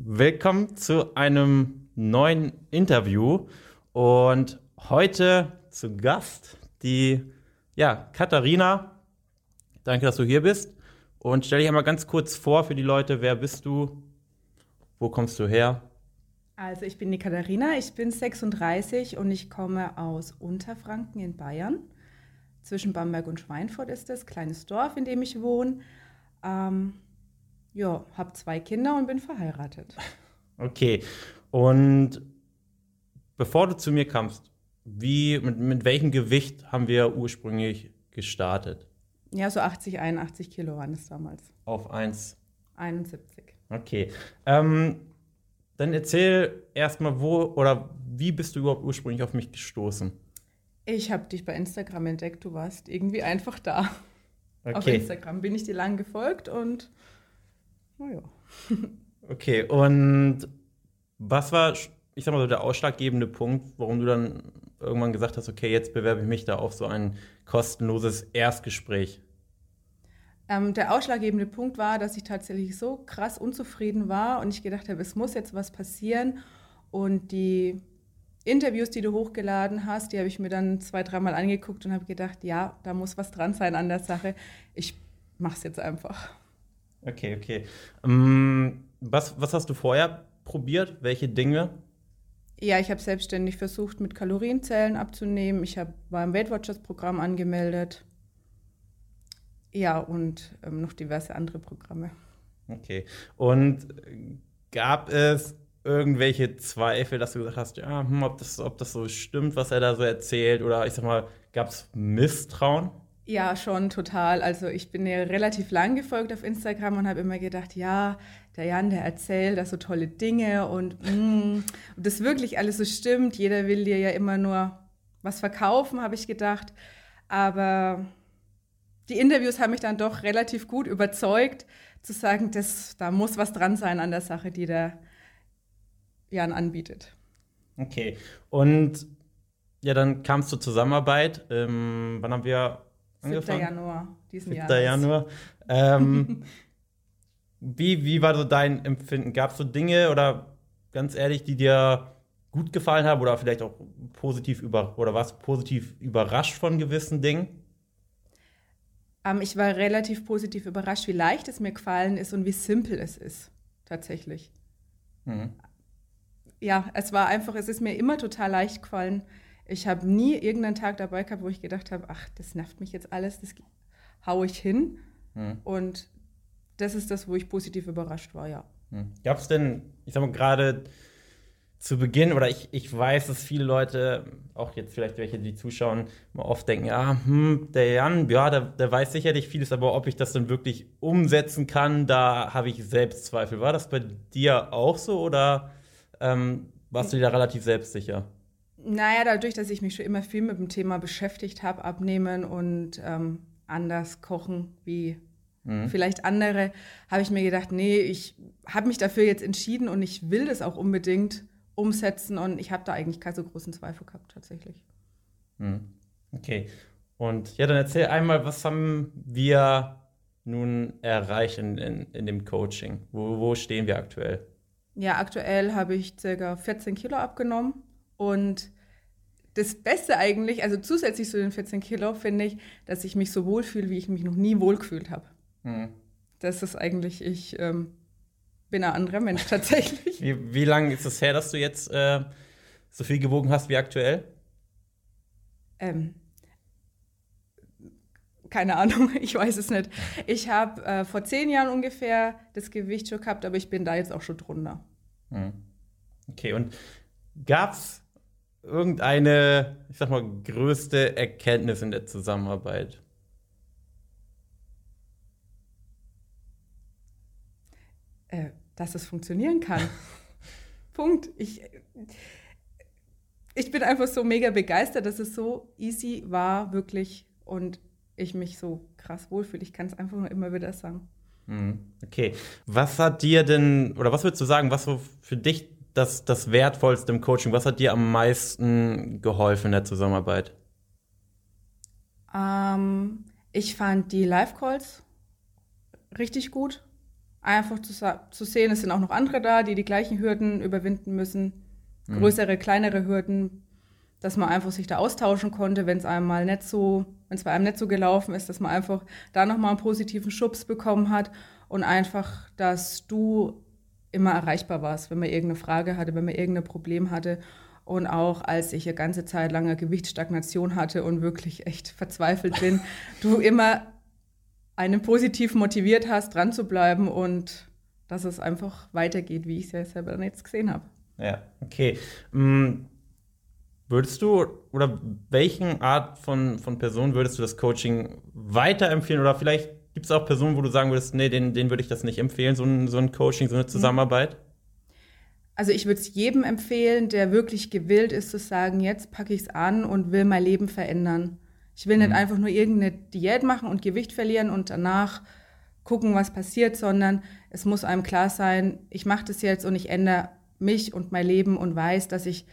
Willkommen zu einem neuen Interview und heute zu Gast die ja, Katharina. Danke, dass du hier bist und stell dich einmal ganz kurz vor für die Leute, wer bist du? Wo kommst du her? Also ich bin die Katharina, ich bin 36 und ich komme aus Unterfranken in Bayern. Zwischen Bamberg und Schweinfurt ist das, kleines Dorf, in dem ich wohne. Ähm, ja, habe zwei Kinder und bin verheiratet. Okay. Und bevor du zu mir kamst, wie, mit, mit welchem Gewicht haben wir ursprünglich gestartet? Ja, so 80, 81 Kilo waren es damals. Auf 1. 71. Okay. Ähm, dann erzähl erstmal, wo oder wie bist du überhaupt ursprünglich auf mich gestoßen? Ich habe dich bei Instagram entdeckt, du warst irgendwie einfach da. Okay. Auf Instagram bin ich dir lang gefolgt und naja. Okay, und was war, ich sag mal so, der ausschlaggebende Punkt, warum du dann irgendwann gesagt hast, okay, jetzt bewerbe ich mich da auf so ein kostenloses Erstgespräch? Ähm, der ausschlaggebende Punkt war, dass ich tatsächlich so krass unzufrieden war und ich gedacht habe, es muss jetzt was passieren. Und die Interviews, die du hochgeladen hast, die habe ich mir dann zwei, dreimal angeguckt und habe gedacht, ja, da muss was dran sein an der Sache. Ich mache es jetzt einfach. Okay, okay. Ähm, was, was hast du vorher probiert? Welche Dinge? Ja, ich habe selbstständig versucht, mit Kalorienzellen abzunehmen. Ich war im Weight Watchers Programm angemeldet. Ja, und ähm, noch diverse andere Programme. Okay. Und gab es irgendwelche Zweifel, dass du gesagt hast, ja, hm, ob, das, ob das so stimmt, was er da so erzählt? Oder ich sag mal, gab es Misstrauen? Ja, schon total. Also ich bin ja relativ lang gefolgt auf Instagram und habe immer gedacht, ja, der Jan, der erzählt da so tolle Dinge und mm, das wirklich alles so stimmt. Jeder will dir ja immer nur was verkaufen, habe ich gedacht. Aber die Interviews haben mich dann doch relativ gut überzeugt, zu sagen, dass, da muss was dran sein an der Sache, die der Jan anbietet. Okay. Und ja, dann kam es zur Zusammenarbeit. Ähm, wann haben wir angefangen? 7. Januar diesen 7. Jahres. Januar. Ähm, wie, wie war so dein Empfinden? Gab es so Dinge oder ganz ehrlich, die dir gut gefallen haben oder vielleicht auch positiv über oder warst du positiv überrascht von gewissen Dingen? Ähm, ich war relativ positiv überrascht, wie leicht es mir gefallen ist und wie simpel es ist, tatsächlich. Mhm. Ja, es war einfach, es ist mir immer total leicht gefallen. Ich habe nie irgendeinen Tag dabei gehabt, wo ich gedacht habe, ach, das nervt mich jetzt alles, das haue ich hin. Mhm. Und das ist das, wo ich positiv überrascht war, ja. Hm. Gab es denn, ich sag mal, gerade zu Beginn, oder ich, ich weiß, dass viele Leute, auch jetzt vielleicht welche, die zuschauen, mal oft denken, ja, hm, der Jan, ja, der, der weiß sicherlich vieles, aber ob ich das dann wirklich umsetzen kann, da habe ich Selbstzweifel. War das bei dir auch so oder ähm, warst du dir da relativ selbstsicher? Naja, dadurch, dass ich mich schon immer viel mit dem Thema beschäftigt habe, abnehmen und ähm, anders kochen wie Mhm. vielleicht andere, habe ich mir gedacht, nee, ich habe mich dafür jetzt entschieden und ich will das auch unbedingt umsetzen und ich habe da eigentlich keine so großen Zweifel gehabt tatsächlich. Hm. Okay. Und ja, dann erzähl einmal, was haben wir nun erreicht in, in, in dem Coaching? Wo, wo stehen wir aktuell? Ja, aktuell habe ich circa 14 Kilo abgenommen und das Beste eigentlich, also zusätzlich zu den 14 Kilo, finde ich, dass ich mich so wohlfühle, wie ich mich noch nie wohlgefühlt habe. Hm. Das ist eigentlich, ich ähm, bin ein anderer Mensch tatsächlich. Wie, wie lange ist es her, dass du jetzt äh, so viel gewogen hast wie aktuell? ähm, keine Ahnung, ich weiß es nicht. Ich habe äh, vor zehn Jahren ungefähr das Gewicht schon gehabt, aber ich bin da jetzt auch schon drunter. Hm. Okay, und gab es irgendeine, ich sag mal, größte Erkenntnis in der Zusammenarbeit? Äh, dass es funktionieren kann. Punkt. Ich, ich bin einfach so mega begeistert, dass es so easy war, wirklich. Und ich mich so krass wohlfühle. Ich kann es einfach nur immer wieder sagen. Hm, Okay. Was hat dir denn, oder was würdest du sagen, was so für dich das, das Wertvollste im Coaching, was hat dir am meisten geholfen in der Zusammenarbeit? Ähm, ich fand die Live-Calls richtig gut. einfach zu, zu sehen, es sind auch noch andere da, die die gleichen Hürden überwinden müssen, mhm. größere, kleinere Hürden, dass man einfach sich da austauschen konnte, wenn es einem mal nicht so, wenn es bei einem nicht so gelaufen ist, dass man einfach da nochmal einen positiven Schubs bekommen hat und einfach, dass du immer erreichbar warst, wenn man irgendeine Frage hatte, wenn man irgendein Problem hatte. Und auch als ich eine ganze Zeit lang eine Gewichtsstagnation hatte und wirklich echt verzweifelt bin, du immer einen positiv motiviert hast, dran zu bleiben und dass es einfach weitergeht, wie ich es ja selber dann jetzt gesehen habe. Ja, okay. Mm, würdest du oder welchen Art von, von Person würdest du das Coaching weiterempfehlen? Oder vielleicht gibt es auch Personen, wo du sagen würdest, nee, denen, denen würde ich das nicht empfehlen, so ein, so ein Coaching, so eine mhm. Zusammenarbeit? Also ich würde es jedem empfehlen, der wirklich gewillt ist zu sagen, jetzt packe ich es an und will mein Leben verändern. Ich will nicht mhm. einfach nur irgendeine Diät machen und Gewicht verlieren und danach gucken, was passiert, sondern es muss einem klar sein, ich mache das jetzt und ich ändere mich und mein Leben und weiß, dass ich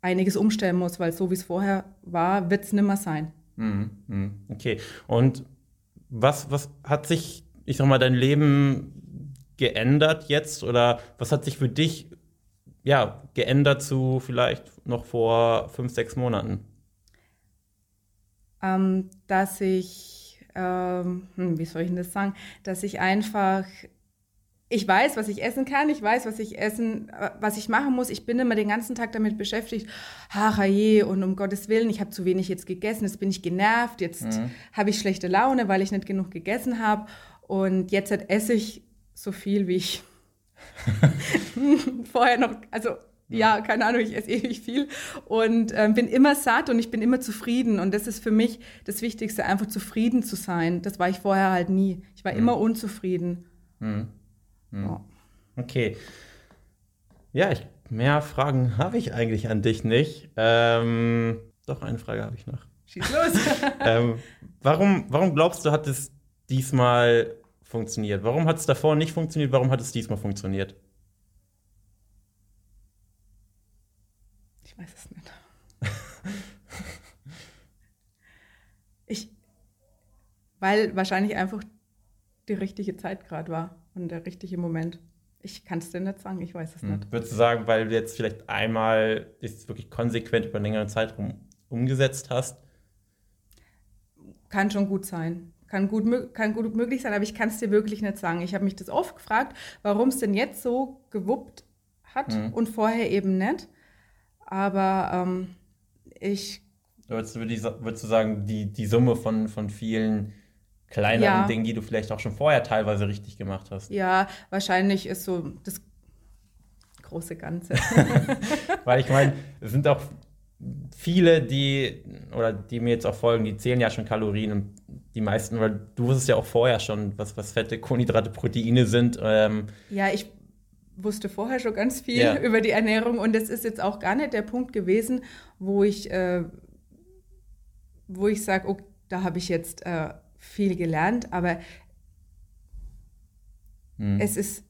einiges umstellen muss, weil so wie es vorher war, wird es nimmer sein. Mhm. Okay. Und was, was hat sich, ich sag mal, dein Leben geändert jetzt oder was hat sich für dich ja, geändert zu vielleicht noch vor fünf, sechs Monaten? ähm, dass ich, ähm, hm, wie soll ich das sagen, dass ich einfach ich weiß, was ich essen kann, ich weiß, was ich essen, was ich machen muss. Ich bin immer den ganzen Tag damit beschäftigt, ach je, und um Gottes Willen, ich habe zu wenig jetzt gegessen, jetzt bin ich genervt, jetzt mhm. habe ich schlechte Laune, weil ich nicht genug gegessen habe. Und jetzt esse ich so viel, wie ich vorher noch, also ja, keine Ahnung, ich esse ewig viel und äh, bin immer satt und ich bin immer zufrieden. Und das ist für mich das Wichtigste, einfach zufrieden zu sein. Das war ich vorher halt nie. Ich war mhm. immer unzufrieden. Mhm. Mhm. Ja. Okay. Ja, ich, mehr Fragen habe ich eigentlich an dich nicht. Ähm, doch, eine Frage habe ich noch. Schieß los. ähm, warum, warum glaubst du, hat es diesmal funktioniert? Warum hat es davor nicht funktioniert? Warum hat es diesmal funktioniert? weiß es nicht. ich, weil wahrscheinlich einfach die richtige Zeit gerade war und der richtige Moment. Ich kann es dir nicht sagen, ich weiß es hm. nicht. Würdest du sagen, weil du jetzt vielleicht einmal ist wirklich konsequent über einen längeren Zeitraum umgesetzt hast? Kann schon gut sein. Kann gut, kann gut möglich sein, aber ich kann es dir wirklich nicht sagen. Ich habe mich das oft gefragt, warum es denn jetzt so gewuppt hat hm. und vorher eben nicht. Aber ähm, ich. Würdest du, würdest du sagen, die, die Summe von, von vielen kleineren ja. Dingen, die du vielleicht auch schon vorher teilweise richtig gemacht hast? Ja, wahrscheinlich ist so das große Ganze. Weil ich meine, es sind auch viele, die, oder die mir jetzt auch folgen, die zählen ja schon Kalorien und die meisten, weil du wusstest ja auch vorher schon, was, was Fette, Kohlenhydrate, Proteine sind. Ähm, ja, ich wusste vorher schon ganz viel ja. über die Ernährung und das ist jetzt auch gar nicht der Punkt gewesen, wo ich, äh, wo ich sage, oh, da habe ich jetzt äh, viel gelernt, aber hm. es ist,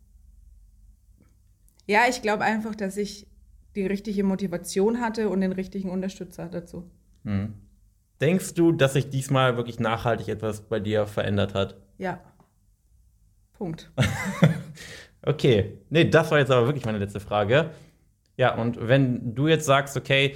ja, ich glaube einfach, dass ich die richtige Motivation hatte und den richtigen Unterstützer dazu. Hm. Denkst du, dass sich diesmal wirklich nachhaltig etwas bei dir verändert hat? Ja. Punkt. Okay, nee, das war jetzt aber wirklich meine letzte Frage. Ja, und wenn du jetzt sagst, okay,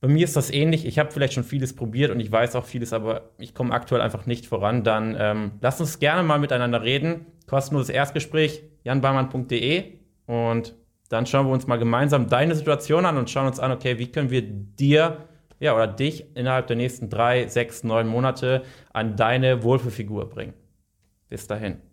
bei mir ist das ähnlich, ich habe vielleicht schon vieles probiert und ich weiß auch vieles, aber ich komme aktuell einfach nicht voran, dann ähm, lass uns gerne mal miteinander reden. Kostenloses Erstgespräch, janbarmann.de und dann schauen wir uns mal gemeinsam deine Situation an und schauen uns an, okay, wie können wir dir ja, oder dich innerhalb der nächsten drei, sechs, neun Monate an deine Wohlfühlfigur bringen. Bis dahin.